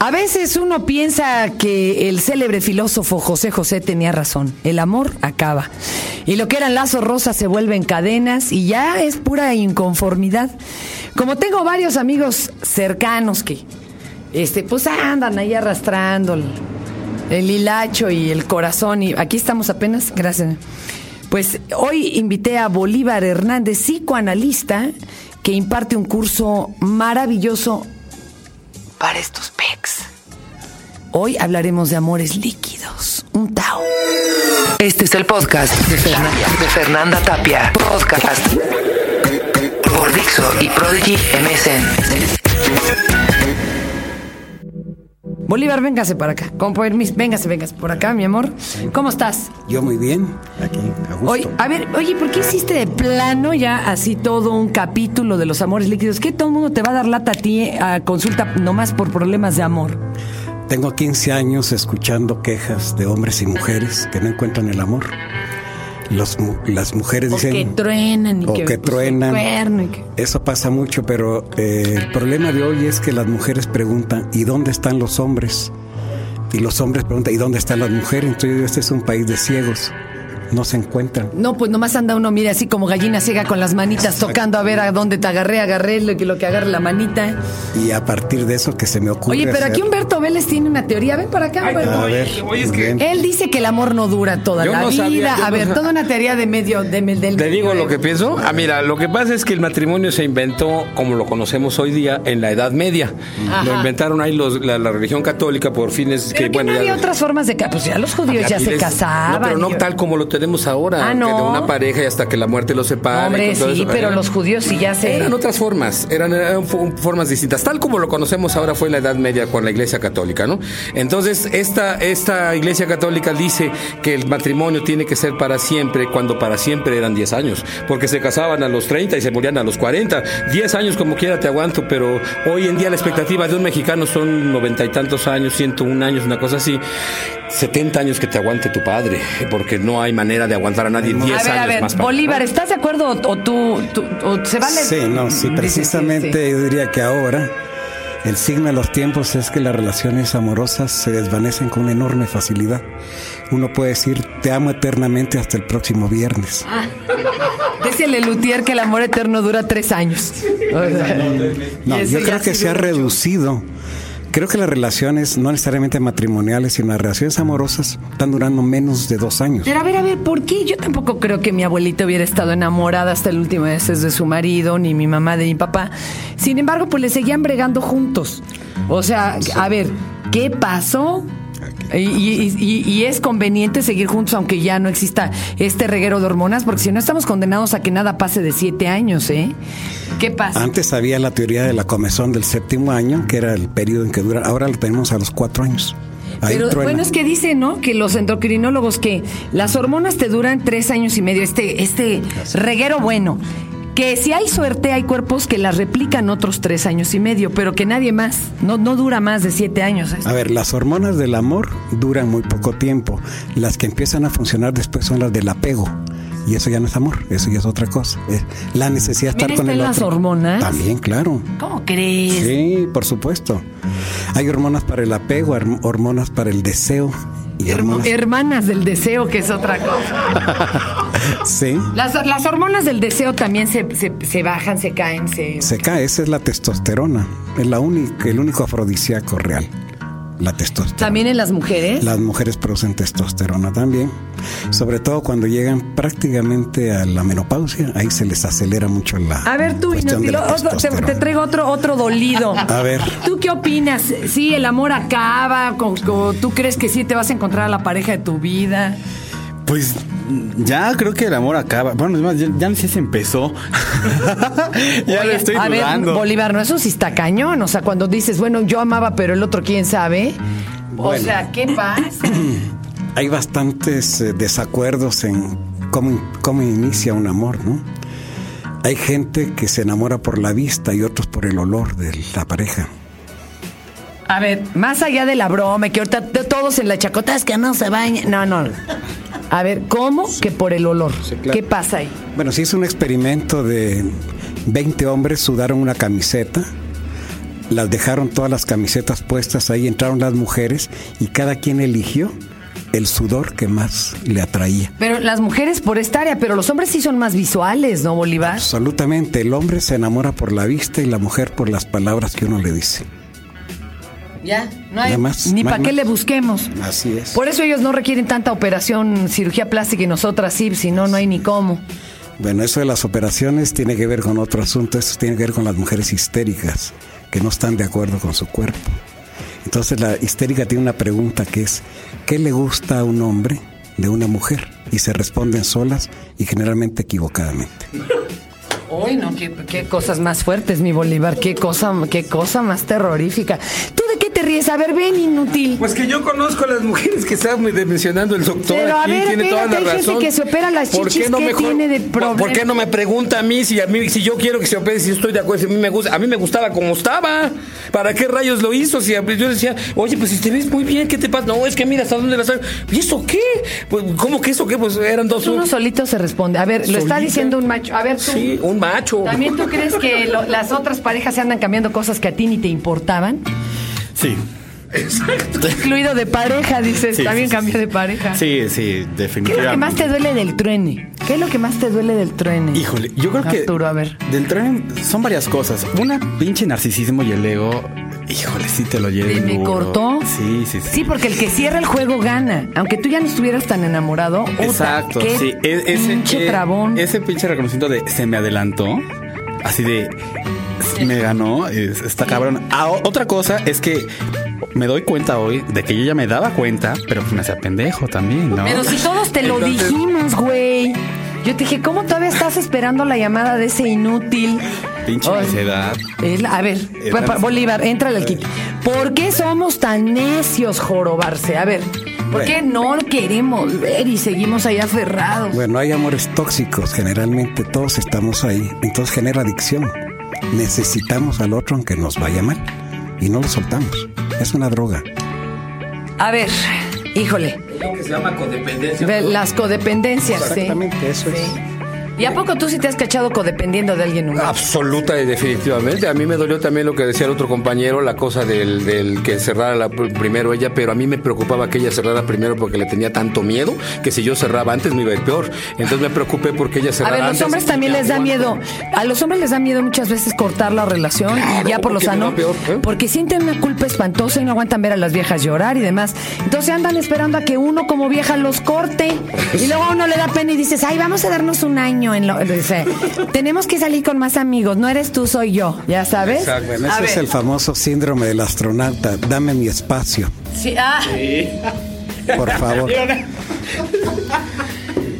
A veces uno piensa que el célebre filósofo José José tenía razón. El amor acaba. Y lo que eran lazos rosas se vuelven cadenas y ya es pura inconformidad. Como tengo varios amigos cercanos que, este, pues andan ahí arrastrando el, el hilacho y el corazón. Y aquí estamos apenas, gracias. Pues hoy invité a Bolívar Hernández, psicoanalista, que imparte un curso maravilloso para estos pecs. Hoy hablaremos de amores líquidos. Un Tao. Este es el podcast de Fernanda, de Fernanda Tapia. Podcast por Dixo y Prodigy MSN. Bolívar, véngase para acá. Con permiso, véngase, véngase por acá, mi amor. ¿Cómo estás? Yo muy bien, aquí, a gusto. Oye, a ver, oye, ¿por qué hiciste de plano ya así todo un capítulo de los amores líquidos? ¿Qué todo el mundo te va a dar lata a ti a consulta nomás por problemas de amor? Tengo 15 años escuchando quejas de hombres y mujeres que no encuentran el amor. Los, las mujeres O dicen... que truenan y o que, que pues, truenan. y que- Eso pasa mucho, pero eh, el problema de hoy es que las mujeres preguntan, ¿y dónde están los hombres? Y los hombres preguntan, ¿y dónde están las mujeres? Entonces este es un país de ciegos, no se encuentran. No, pues nomás anda uno, mira, así como gallina ciega con las manitas tocando a ver a dónde te agarré, agarré lo que, lo que agarre la manita. Y a partir de eso que se me ocurre Oye, pero hacer- aquí Humberto Vélez tiene una teoría. Ven para acá, Humberto. A ver, Oye, es que-. Él dice que el amor no dura toda Yo la no vida. sabía, a no ver, toda una teoría de medio, de, del Te digo medio lo que pienso. Ah, mira, lo que pasa es que el matrimonio se inventó como lo conocemos hoy día en la Edad Media. Ajá. Lo inventaron ahí los- la, la religión católica por fines Pero que, que bueno, no había ya- otras formas de... Pues ya los judíos ya se les- casaban. No, pero no y- tal como lo tenemos ahora. Ah, que ¿no? de una pareja y hasta que la muerte los separe. Hombre, sí, eso. pero Eran- los judíos sí ya se... Eran otras formas, eran, eran fo- formas distintas. Tal como lo conocemos ahora fue en la Edad Media con la Iglesia Católica, ¿no? Entonces, esta, esta Iglesia Católica dice que el matrimonio tiene que ser para siempre, cuando para siempre eran 10 años, porque se casaban a los 30 y se morían a los 40. 10 años como quiera te aguanto, pero hoy en día la expectativa de un mexicano son noventa y tantos años, 101 años, una cosa así. 70 años que te aguante tu padre, porque no hay manera de aguantar a nadie 10 A ver, años a ver, más. para- Bolívar, ¿estás de acuerdo o, o tú, tú- o se vale? Sí, no, sí, precisamente sí, yo diría que ahora el signo de los tiempos es que las relaciones amorosas se desvanecen con una enorme facilidad. Uno puede decir te amo eternamente hasta el próximo viernes. Ah. Dice Lelutier que el amor eterno dura tres años. O sea, No, yo creo que se ha mucho. reducido. Creo que las relaciones, no necesariamente matrimoniales, sino las relaciones amorosas, están durando menos de dos años. Pero a ver, a ver, ¿por qué? Yo tampoco creo que mi abuelita hubiera estado enamorada hasta el último mes de su marido, ni mi mamá de mi papá. Sin embargo, pues le seguían bregando juntos. O sea, a ver, ¿qué pasó? Y, y- y- y es conveniente seguir juntos aunque ya no exista este reguero de hormonas, porque si no estamos condenados a que nada pase de siete años, ¿eh? ¿Qué pasa? Antes había la teoría de la comezón del séptimo año, que era el periodo en que dura. Ahora lo tenemos a los cuatro años. Ahí Pero truena. bueno, es que dicen, ¿no? Que los endocrinólogos que las hormonas te duran tres años y medio, este, este reguero bueno. Que si hay suerte, hay cuerpos que las replican otros tres años y medio, pero que nadie más, no, no dura más de siete años. A ver, las hormonas del amor duran muy poco tiempo. Las que empiezan a funcionar después son las del apego. Y eso ya no es amor, eso ya es otra cosa. Es la necesidad de ¿También estar con el las otro. hormonas? También, claro. ¿Cómo crees? Sí, por supuesto. Hay hormonas para el apego, horm- hormonas para el deseo y. Hermanas del deseo, que es otra cosa. Sí, Las, las hormonas del deseo también se, se, se bajan, se caen, se... se cae. Esa es la testosterona. Es la única, el único afrodisíaco real. La testosterona. También en las mujeres. Las mujeres producen testosterona también, sobre todo cuando llegan prácticamente a la menopausia, ahí se les acelera mucho la. A ver, tú, Inútil, otro- te, traigo otro, otro dolido. A ver. ¿Tú qué opinas? ¿Sí, el amor acaba? ¿Con- con- ¿Tú crees que sí te vas a encontrar a la pareja de tu vida? Pues ya creo que el amor acaba. Bueno, es más, ya, ya no sé si empezó. ya lo Oye, estoy a ver. Bolívar, no, eso sí está cañón. O sea, cuando dices, bueno, yo amaba, pero el otro quién sabe. O sea, ¿qué pasa? Hay bastantes eh, desacuerdos en cómo, cómo inicia un amor, ¿no? Hay gente que se enamora por la vista y otros por el olor de la pareja. A ver, más allá de la broma, que ahorita todos en la chacota es que no se bañan. No, no. A ver, ¿cómo que por el olor? claro. ¿Qué pasa ahí? Bueno, se hizo un experimento de 20 hombres sudaron una camiseta las dejaron todas las camisetas puestas ahí, entraron las mujeres y cada quien eligió el sudor que más le atraía. Pero las mujeres por esta área, pero los hombres sí son más visuales, ¿no, Bolívar? Absolutamente, el hombre se enamora por la vista y la mujer por las palabras que uno le dice. Ya, no hay más, ni para qué le busquemos. Así es. Por eso ellos no requieren tanta operación, cirugía plástica y nosotras sí, si no, no hay ni cómo. Bueno, eso de las operaciones tiene que ver con otro asunto, eso tiene que ver con las mujeres histéricas, que no están de acuerdo con su cuerpo. Entonces la histérica tiene una pregunta que es, ¿qué le gusta a un hombre de una mujer? Y se responden solas y generalmente equivocadamente. Uy, no, qué, qué cosas más fuertes, mi Bolívar, qué cosa, qué cosa más terrorífica. ¿Tú de qué te ríes? A ver, ven, inútil. Pues que yo conozco a las mujeres que está muy- mencionando el doctor Pero, a aquí, ver, tiene toda la hay gente razón. que se opera las ¿Por chichis, qué no ¿qué mejor- tiene de por- problema? ¿Por qué no me pregunta a mí si a mí si yo quiero que se opere si estoy de acuerdo, si a mí me gusta, a mí me gustaba como estaba? ¿Para qué rayos lo hizo? Si yo decía, "Oye, pues si te ves muy bien, ¿qué te pasa?" No, es que mira hasta dónde la sabes. ¿Y eso qué? Pues ¿cómo que eso qué? Pues eran dos Uno solito se responde. A ver, lo está diciendo un macho. A ver, tú. Sí, un macho. ¿También tú crees que lo- las otras parejas se andan cambiando cosas que a ti ni te importaban? Sí. Incluido de pareja, dices. Sí, También sí, sí. de pareja. Sí, sí, ¿Qué es definitivamente. lo que más te duele del truene? ¿Qué es lo que más te duele del truene? Híjole, yo creo que Arturo, a ver. del tren son varias cosas. Una pinche narcisismo y el ego. Híjole, sí te lo llevo. ¿Y me cortó? Sí, sí, sí. Sí, porque el que cierra el juego gana. Aunque tú ya no estuvieras tan enamorado. Exacto, qué sí. E- ese, pinche eh, trabón. ese pinche reconocimiento de se me adelantó, así de me ganó, es- está cabrón. Ah, otra cosa es que me doy cuenta hoy de que yo ya me daba cuenta, pero pues me hacía pendejo también, ¿no? Pero si todos te lo Entonces- dijimos, güey. Yo te dije, ¿cómo todavía estás esperando la llamada de ese inútil? Pinche a ver, Bolívar, entra al kit. ¿Por qué somos tan necios, jorobarse? A ver, ¿por qué no queremos ver y seguimos ahí aferrados? Bueno, hay amores tóxicos, generalmente todos estamos ahí, entonces genera adicción. Necesitamos al otro aunque nos vaya mal y no lo soltamos. Es una droga. A ver, híjole, Lo que se llama codependencia. las codependencias, sí. Exactamente, eso es. ¿Y a poco tú sí te has cachado codependiendo de alguien humano? Absoluta y definitivamente. A mí me dolió también lo que decía el otro compañero, la cosa del, del que cerrara la- primero ella, pero a mí me preocupaba que ella cerrara primero porque le tenía tanto miedo que si yo cerraba antes me iba a ir peor. Entonces me preocupé porque ella A cerrara ver, los antes. hombres también les da miedo. A los hombres les da miedo muchas veces cortar la relación y ya por lo sano. peor, ¿eh? Porque sienten una culpa espantosa y no aguantan ver a las viejas llorar y demás. Entonces andan esperando a que uno como vieja los corte. Y luego a uno le da pena y dices, ay, vamos a darnos un año en lo. Dice, tenemos que salir con más amigos. No eres tú, soy yo. ¿Ya sabes? Exacto. Bueno, ese es ver. el famoso síndrome del astronauta. Dame mi espacio, Sí, ah. por favor.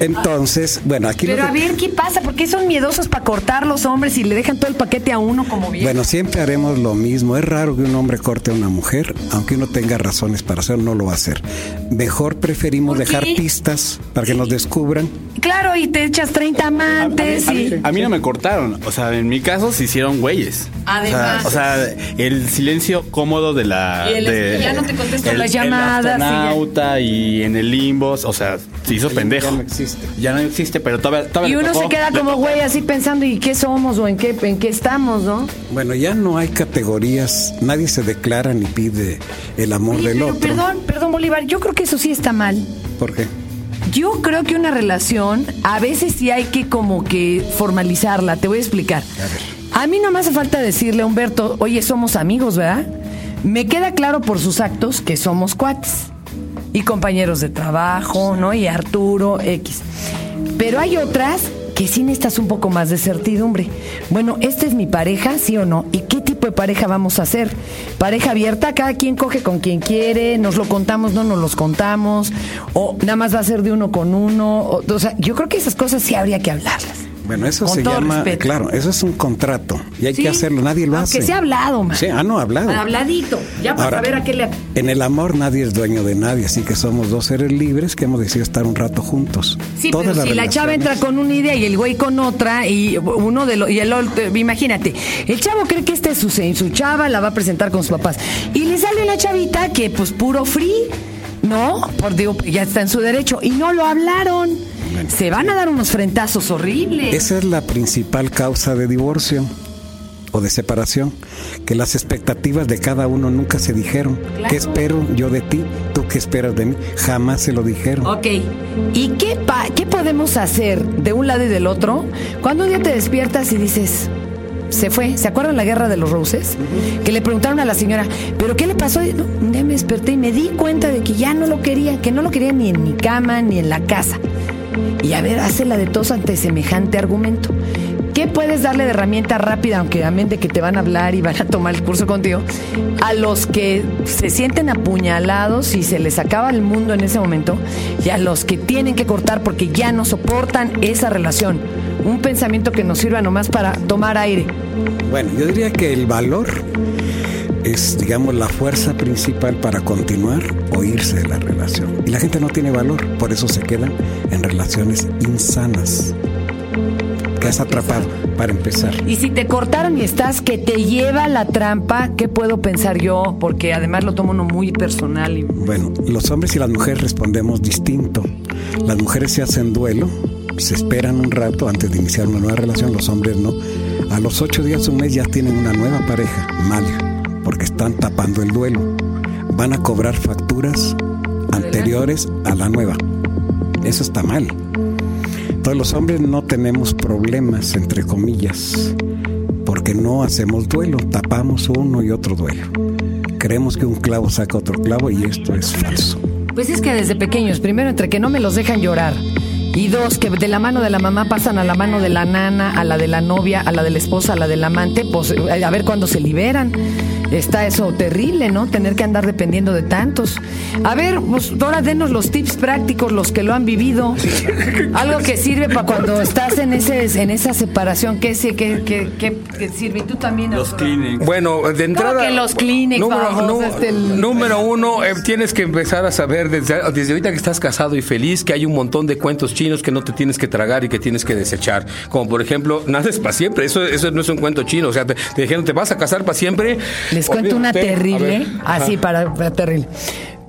Entonces, bueno, aquí lo Pero a ver, ¿qué pasa? ¿Por qué son miedosos para cortar los hombres y le dejan todo el paquete a uno como vieja? Bueno, siempre haremos lo mismo. Es raro que un hombre corte a una mujer, aunque uno tenga razones para hacerlo, no lo va a hacer. Mejor preferimos ¿Por dejar qué? pistas para que nos descubran. Claro, y te echas 30 amantes A mí, y... a mí no me cortaron. O sea, en mi caso se hicieron güeyes. Además. O sea, o sea, el silencio cómodo de la. Y el- de- ya no te contestan el- las llamadas, El y ya- astronauta y, en el limbo. O sea, se hizo pendejo. ya no existe. Ya no existe, pero todavía. todavía Y uno tocó. se queda como güey así pensando y qué somos o en qué en qué estamos, ¿no? Bueno, ya no hay categorías. Nadie se declara ni pide el amor Oye, del pero otro. perdón, perdón Bolívar, yo creo que eso sí está mal. ¿Por qué? Yo creo que una relación a veces sí hay que como que formalizarla. Te voy a explicar. A mí no me hace falta decirle a Humberto, oye, somos amigos, ¿verdad? Me queda claro por sus actos que somos cuates y compañeros de trabajo, ¿no? Y Arturo X. Pero hay otras que sí necesitas un poco más de certidumbre. Bueno, ¿esta es mi pareja, sí o no? ¿Y qué tipo de pareja vamos a hacer? ¿Pareja abierta? ¿Cada quien coge con quien quiere? ¿Nos lo contamos, no nos los contamos? ¿O nada más va a ser de uno con uno? O, o sea, yo creo que esas cosas sí habría que hablarlas. Bueno, eso Con se llama, respeto. claro, eso es un contrato y hay Sí, que hacerlo, nadie lo aunque hace. sea hablado, man. Sí, ah, no, hablado. Habladito, ya para Ahora, saber a qué le... En el amor nadie es dueño de nadie, así que somos dos seres libres que hemos decidido estar un rato juntos. Sí, Todas pero las si la chava entra con una idea y el güey con otra y uno de los y el otro, imagínate, el chavo cree que esta es su, su chava, la va a presentar con sus papás y le sale una chavita que pues puro free, no, por digo, ya está en su derecho y no lo hablaron. Se van a dar unos frentazos horribles. Esa es la principal causa de divorcio. o de separación, que las expectativas de cada uno nunca se dijeron. ¿Qué espero yo de ti? ¿Tú qué esperas de mí? Jamás se lo dijeron. Ok. ¿Y qué, pa- qué podemos hacer de un lado y del otro cuando un día te despiertas y dices, se fue? ¿Se acuerdan la guerra de los Roses? Que le preguntaron a la señora, ¿pero qué le pasó? "No, un día me desperté y me di cuenta de que ya no lo quería, que no lo quería ni en mi cama ni en la casa. Y a ver, hace la de tos ante semejante argumento. ¿Qué puedes darle de herramienta rápida, aunque también de que te van a hablar y van a tomar el curso contigo, a los que se sienten apuñalados y se les acaba el mundo en ese momento, y a los que tienen que cortar porque ya no soportan esa relación? Un pensamiento que nos sirva nomás para tomar aire. Bueno, yo diría que el valor es, digamos, la fuerza principal para continuar o irse de la relación. Y la gente no tiene valor, por eso se quedan en relaciones insanas. Quedas atrapado, para empezar. Y si te cortaron y estás que te lleva la trampa, ¿qué puedo pensar yo? Porque además lo tomo uno muy personal. Y... Bueno, los hombres y las mujeres respondemos distinto. Las mujeres se hacen duelo, se esperan un rato antes de iniciar una nueva relación, los hombres no. A los ocho días, un mes ya tienen una nueva pareja, mal, porque están tapando el duelo. Van a cobrar facturas anteriores a la nueva. Eso está mal. Todos los hombres no tenemos problemas, entre comillas, porque no hacemos duelo, tapamos uno y otro duelo. Creemos que un clavo saca otro clavo y esto es falso. Pues es que desde pequeños, primero entre que no me los dejan llorar. Y dos, que de la mano de la mamá pasan a la mano de la nana, a la de la novia, a la de la esposa, a la del amante, pues eh, a ver cuándo se liberan. Está eso terrible, ¿no? Tener que andar dependiendo de tantos. A ver, pues ahora denos los tips prácticos, los que lo han vivido. Algo que sirve para cuando estás en ese en esa separación. ¿Qué, sí, qué, qué, qué- qué sirve? Y tú también. Los. Kleenex. Bueno, de entrada. que los Kleenex, número, vamos, nu- este, el- número uno, eh, tienes que empezar a saber desde, desde ahorita que estás casado y feliz que hay un montón de cuentos chinos que no te tienes que tragar y que tienes que desechar. Como por ejemplo, naces para siempre. Eso, eso no es un cuento chino. O sea, te, te dijeron, ¿te vas a casar para siempre? Les cuento una terrible, así para, para terrible.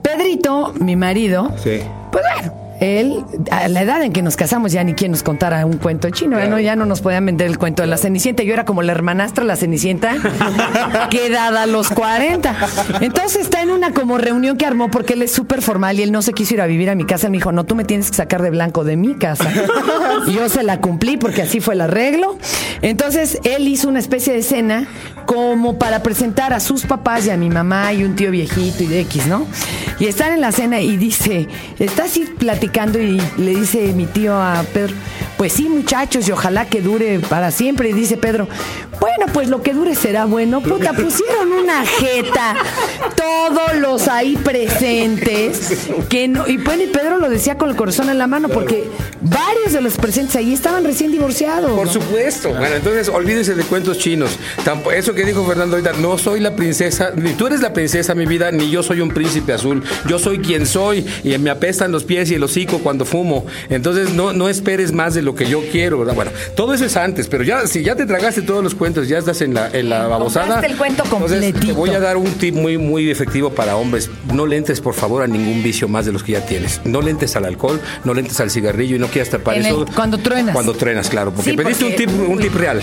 Pedrito, mi marido, Sí. pues bueno, él, a la edad en que nos casamos, ya ni quien nos contara un cuento chino, ¿eh? ¿no? ya no nos podían vender el cuento de la Cenicienta. Yo era como la hermanastra, la Cenicienta, quedada a los 40. Entonces está en una como reunión que armó porque él es súper formal y él no se quiso ir a vivir a mi casa. Él me dijo, no, tú me tienes que sacar de blanco de mi casa. Y yo se la cumplí porque así fue el arreglo. Entonces él hizo una especie de cena como para presentar a sus papás y a mi mamá y un tío viejito y de X, ¿no? Y están en la cena y dice, está así platicando y le dice mi tío a Pedro, pues sí muchachos y ojalá que dure para siempre. Y dice Pedro, bueno, pues lo que dure será bueno. Puta, pusieron una jeta todos los ahí presentes que no, y bueno, y Pedro lo decía con el corazón en la mano porque varios de los presentes ahí estaban recién divorciados. Por ¿no? supuesto. Bueno, entonces olvídese de cuentos chinos. Eso que dijo Fernando ahorita, no soy la princesa, ni tú eres la princesa, mi vida, ni yo soy un príncipe azul. Yo soy quien soy y me apestan los pies y el hocico cuando fumo. Entonces no, no esperes más de lo que yo quiero, ¿verdad? Bueno, todo eso es antes, pero ya si ya te tragaste todos los cuentos, ya estás en la, en la babosada. El cuento entonces, te voy a dar un tip muy, muy efectivo para hombres. No le entres, por favor, a ningún vicio más de los que ya tienes. No le entres al alcohol, no le entres al cigarrillo y no quieras tapar eso. el- cuando truenas. Cuando truenas, claro. Porque Sí, pediste porque- un tip, un tip real.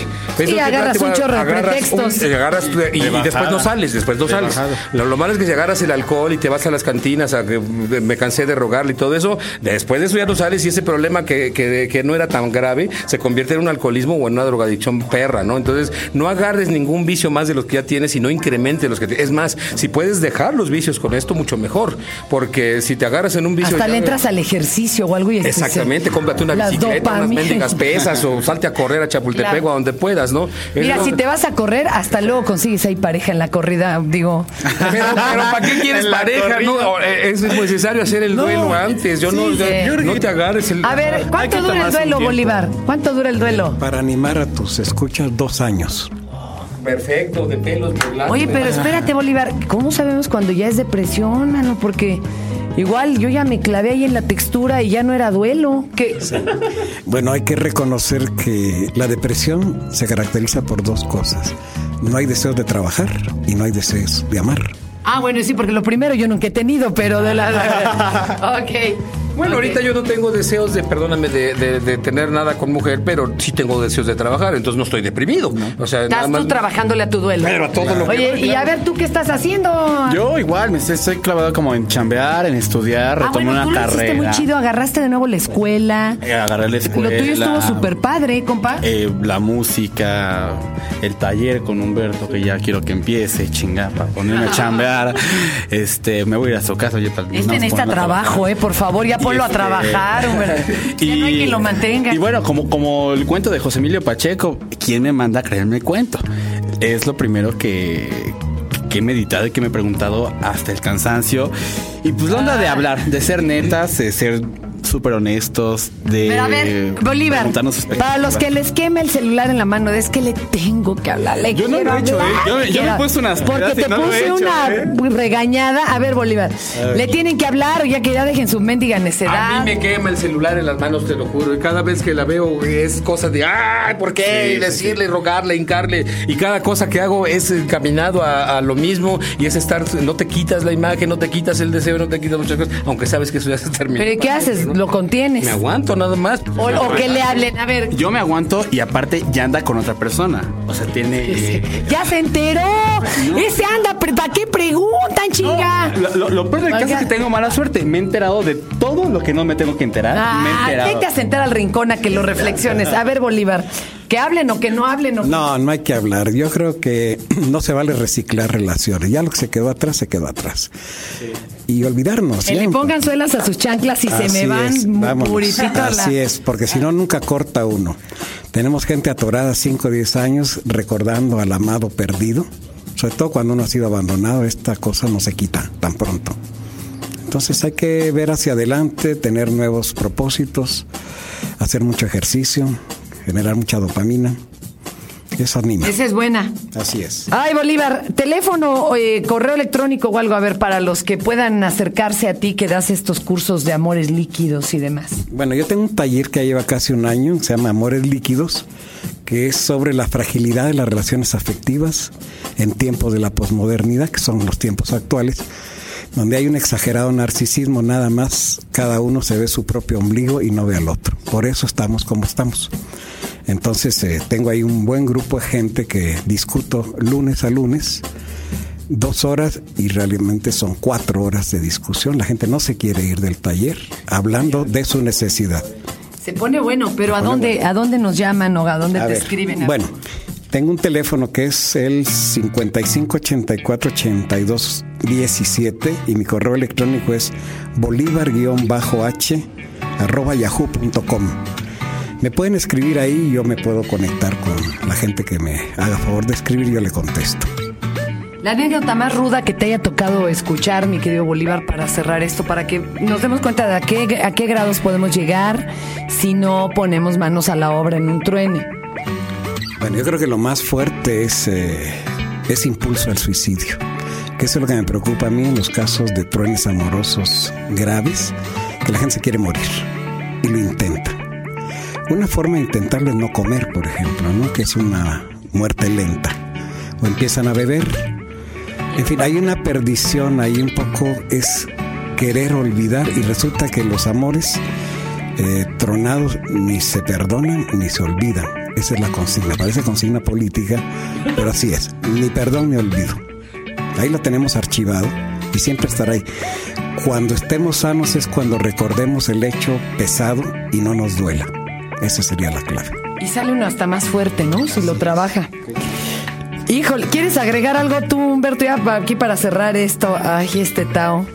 Agarras real, un chorro de agarras pretextos. un- agarras tu- y, y De después no sales, después no De sales. Lo, lo malo es que si agarras el alcohol y te vas a las cantinas a que me cansé de rogarle y todo eso, después de eso ya no sales y ese problema que, que, que no era tan grave se convierte en un alcoholismo o en una drogadicción perra, ¿no? Entonces, no agarres ningún vicio más de los que ya tienes y no incrementes los que te- Es más, si puedes dejar los vicios con esto, mucho mejor. Porque si te agarras en un vicio. Hasta ya- le entras al ejercicio o algo y Exactamente, cómprate una Las bicicleta, unas mendigas pesas o salte a correr a Chapultepec Claro. o a donde puedas, ¿no? Mira, Es- si te vas a correr, hasta luego consigues ahí pareja en la corrida, digo. Pero, pero ¿para qué quieres pareja? corrida. No, eh, es necesario hacer el duelo antes. Yo no, Sí, yo- sí. no te agarres el. A ver, ¿cuánto dura el duelo. Bolívar? ¿Cuánto dura el duelo? Para animar a tus escuchas, dos años. Perfecto, de pelos lado. Oye, pero espérate, Bolívar, ¿cómo sabemos cuando ya es depresión, mano? Porque igual yo ya me clavé ahí en la textura y ya no era duelo. ¿Qué? Bueno, hay que reconocer que la depresión se caracteriza por dos cosas. No hay deseos de trabajar y no hay deseos de amar. Ah, bueno, sí, porque lo primero yo nunca he tenido, pero de la... ok. Bueno, ahorita yo no tengo deseos de, perdóname, de, de- de tener nada con mujer, pero sí tengo deseos de trabajar, entonces no estoy deprimido. O sea, nada Estás más. tú trabajándole a tu duelo. Pero a todo lo que Oye, doy, y a claro. ver, ¿tú qué estás haciendo? Yo igual, me estoy, estoy clavado como en chambear, en estudiar, ah, retomé bueno, tú una hiciste carrera. muy chido, agarraste de nuevo la escuela. Eh, Agarré la escuela. Lo tuyo estuvo súper padre, compa. eh, la música, el taller con Humberto, que ya quiero que empiece, chinga, para ponerme a chambear. Este, me voy a ir a su casa. Yo, tal- Este no, necesita a trabajo, trabajar. eh, por favor, ya ponlo a este, trabajar, hombre. Ya no hay quien lo mantenga. Y bueno, como, como el cuento de José Emilio Pacheco, ¿quién me manda a creerme el cuento? Es lo primero que, que he meditado y que me he preguntado hasta el cansancio. Y pues la onda de hablar, de ser netas, de ser súper honestos, de Pero a ver, Bolívar, para los que les queme el celular en la mano, es que le tengo que hablar. le Yo no lo he hecho, ¿eh? Yo yo me he puesto unas Porque te no lo he puse hecho, una ¿eh? regañada. A ver, Bolívar, le tienen que hablar, ya que ya dejen su mendiga necedad. A mí me quema el celular en las manos, te lo juro. Y cada vez que la veo es cosa de, ¡ay, ¿por qué? y decirle, rogarle, hincarle. Y cada cosa que hago es encaminado a, a lo mismo. Y es estar, no te quitas la imagen, no te quitas el deseo, no te quitas muchas cosas. Aunque sabes que eso ya se terminó. ¿Pero ¿y qué haces? ¿Lo contienes? Me aguanto nada más. O, o que le hablen, a ver. Yo me aguanto y aparte ya anda con otra persona. O sea, tiene... eh, Ya se enteró. Ese anda, ¿para qué preguntan, chinga? Lo, lo- lo peor del caso es que tengo mala suerte. Me he enterado de todo lo que no me tengo que enterar. me he Ah, enterado. vete a sentar al rincón a que lo reflexiones. A ver, Bolívar, que hablen o que no hablen. O... No, no hay que hablar. Yo creo que no se vale reciclar relaciones. Ya lo que se quedó atrás, se quedó atrás. Y olvidarnos. Que le pongan suelas a sus chanclas y se me van la... Así es, porque si no, nunca corta uno. Tenemos gente atorada 5 o 10 años recordando al amado perdido. Sobre todo cuando uno ha sido abandonado, esta cosa no se quita tan pronto. Entonces hay que ver hacia adelante, tener nuevos propósitos, hacer mucho ejercicio, generar mucha dopamina. Eso anima. Esa es buena. Así es. Ay, Bolívar, teléfono, eh, correo electrónico o algo, a ver, para los que puedan acercarse a ti que das estos cursos de amores líquidos y demás. Bueno, yo tengo un taller que lleva casi un año, se llama Amores Líquidos, que es sobre la fragilidad de las relaciones afectivas en tiempos de la posmodernidad, que son los tiempos actuales, donde hay un exagerado narcisismo, nada más cada uno se ve su propio ombligo y no ve al otro. Por eso estamos como estamos. Entonces eh, tengo ahí un buen grupo de gente que discuto lunes a lunes, dos horas y realmente son cuatro horas de discusión. La gente no se quiere ir del taller hablando de su necesidad. Se pone bueno, pero ¿a dónde, ¿a dónde nos llaman o a dónde A te ver, escriben? Bueno, tengo un teléfono que es el 55 84 82 17 y mi correo electrónico es bolívar-h arroba yahoo.com. Me pueden escribir ahí y yo me puedo conectar con la gente que me haga favor de escribir y yo le contesto. La anécdota más ruda que te haya tocado escuchar, mi querido Bolívar, para cerrar esto, para que nos demos cuenta de a qué, a qué grados podemos llegar si no ponemos manos a la obra en un truene. Bueno, yo creo que lo más fuerte es eh, ese impulso al suicidio, que eso es lo que me preocupa a mí en los casos de truenes amorosos graves, que la gente se quiere morir y lo intenta. Una forma de intentarlo es no comer, por ejemplo, ¿no? que es una muerte lenta, o empiezan a beber. En fin, hay una perdición ahí un poco, es querer olvidar y resulta que los amores eh, tronados ni se perdonan ni se olvidan. Esa es la consigna. Parece consigna política, pero así es. Ni perdón ni olvido. Ahí lo tenemos archivado y siempre estará ahí. Cuando estemos sanos es cuando recordemos el hecho pesado y no nos duela. Esa sería la clave. Y sale uno hasta más fuerte, ¿no? Si lo trabaja. Híjole, ¿quieres agregar algo tú, Humberto, ya aquí para cerrar esto? Ay, este Tao.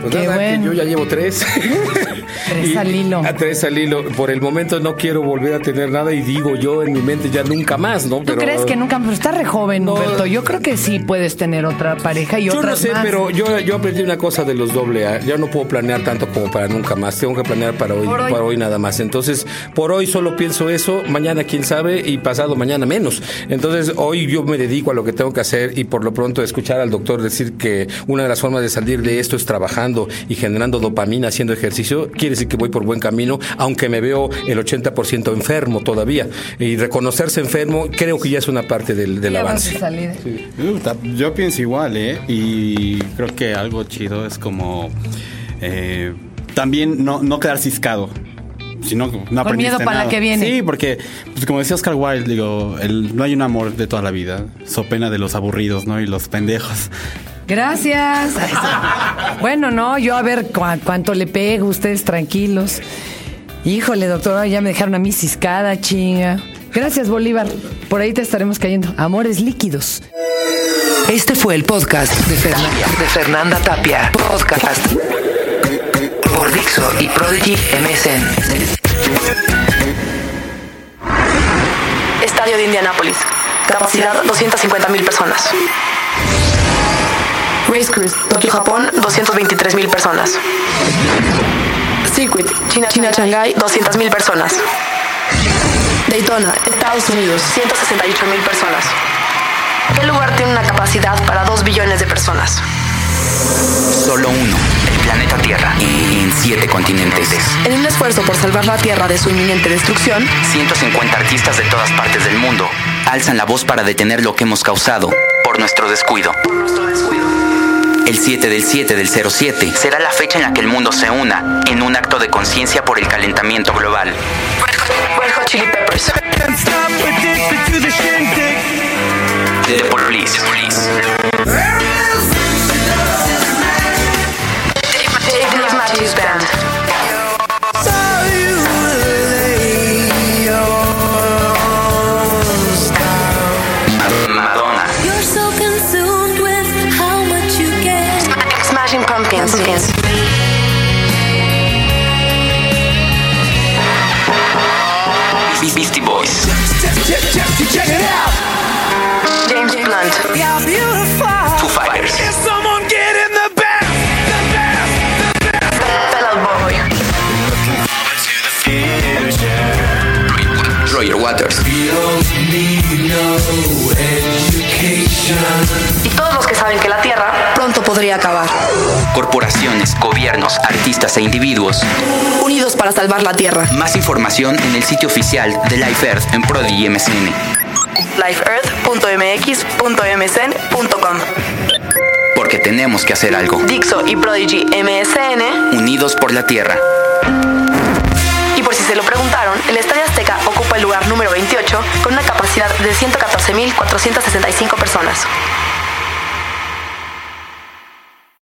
Pues Qué nada, que bueno. yo ya llevo tres. Tres al hilo. A tres al hilo. Por el momento no quiero volver a tener nada y digo yo en mi mente ya nunca más, ¿no? ¿Tú crees que nunca? Pero estás re joven, No. Humberto. Yo creo que sí puedes tener otra pareja y Yo no sé, más. pero yo, yo aprendí una cosa de los doble A. Ya no puedo planear tanto como para nunca más. Tengo que planear para hoy. para hoy nada más. Entonces, por hoy solo pienso eso. Mañana quién sabe y pasado mañana menos. Entonces, hoy yo me dedico a lo que tengo que hacer y por lo pronto escuchar al doctor decir que una de las formas de salir de esto es trabajando y generando dopamina, haciendo ejercicio. Quiere decir que voy por buen camino, aunque me veo el 80% enfermo todavía. Y reconocerse enfermo creo que ya es una parte del, del avance. Puta, Yo pienso igual, ¿eh? Y creo que algo chido es como eh, también no, no quedar ciscado. Si no, Con miedo para la que viene. Sí, porque, pues, como decía Oscar Wilde, digo, el- no hay un amor de toda la vida. So pena de los aburridos, ¿no? Y los pendejos. Gracias. Bueno, no, yo a ver cuánto le pego, ustedes tranquilos. Híjole, doctora, ya me dejaron a mí ciscada, chinga. Gracias, Bolívar. Por ahí te estaremos cayendo. Amores líquidos. Este fue el podcast de, Fernan- de Fernanda Tapia. Podcast por Dixo y Prodigy MSN. Estadio de Indianápolis. Capacidad 250 mil personas. Race Cruise, Tokio, Japón, 223 mil personas. Circuit, China, China, Shanghai, 200 mil personas. Daytona, Estados Unidos, 168 mil personas. ¿Qué lugar tiene una capacidad para 2 billones de personas? Solo uno, el planeta Tierra, en siete continentes. En un esfuerzo por salvar la Tierra de su inminente destrucción, 150 artistas de todas partes del mundo alzan la voz para detener lo que hemos causado por nuestro descuido. El 7 del 7 del 07 será la fecha en la que el mundo se una en un acto de conciencia por el calentamiento global. Red Hot Chili Peppers. The Police. Dave Y todos los que saben que la Tierra pronto podría acabar. Corporaciones, gobiernos, artistas e individuos. Unidos para salvar la Tierra. Más información en el sitio oficial de Life Earth en Prodigy MSN. lifeearth.mx.msn.com Porque tenemos que hacer algo. Dixo y Prodigy MSN. Unidos por la Tierra. Se lo preguntaron, el Estadio Azteca ocupa el lugar número 28 con una capacidad de 114.465 personas.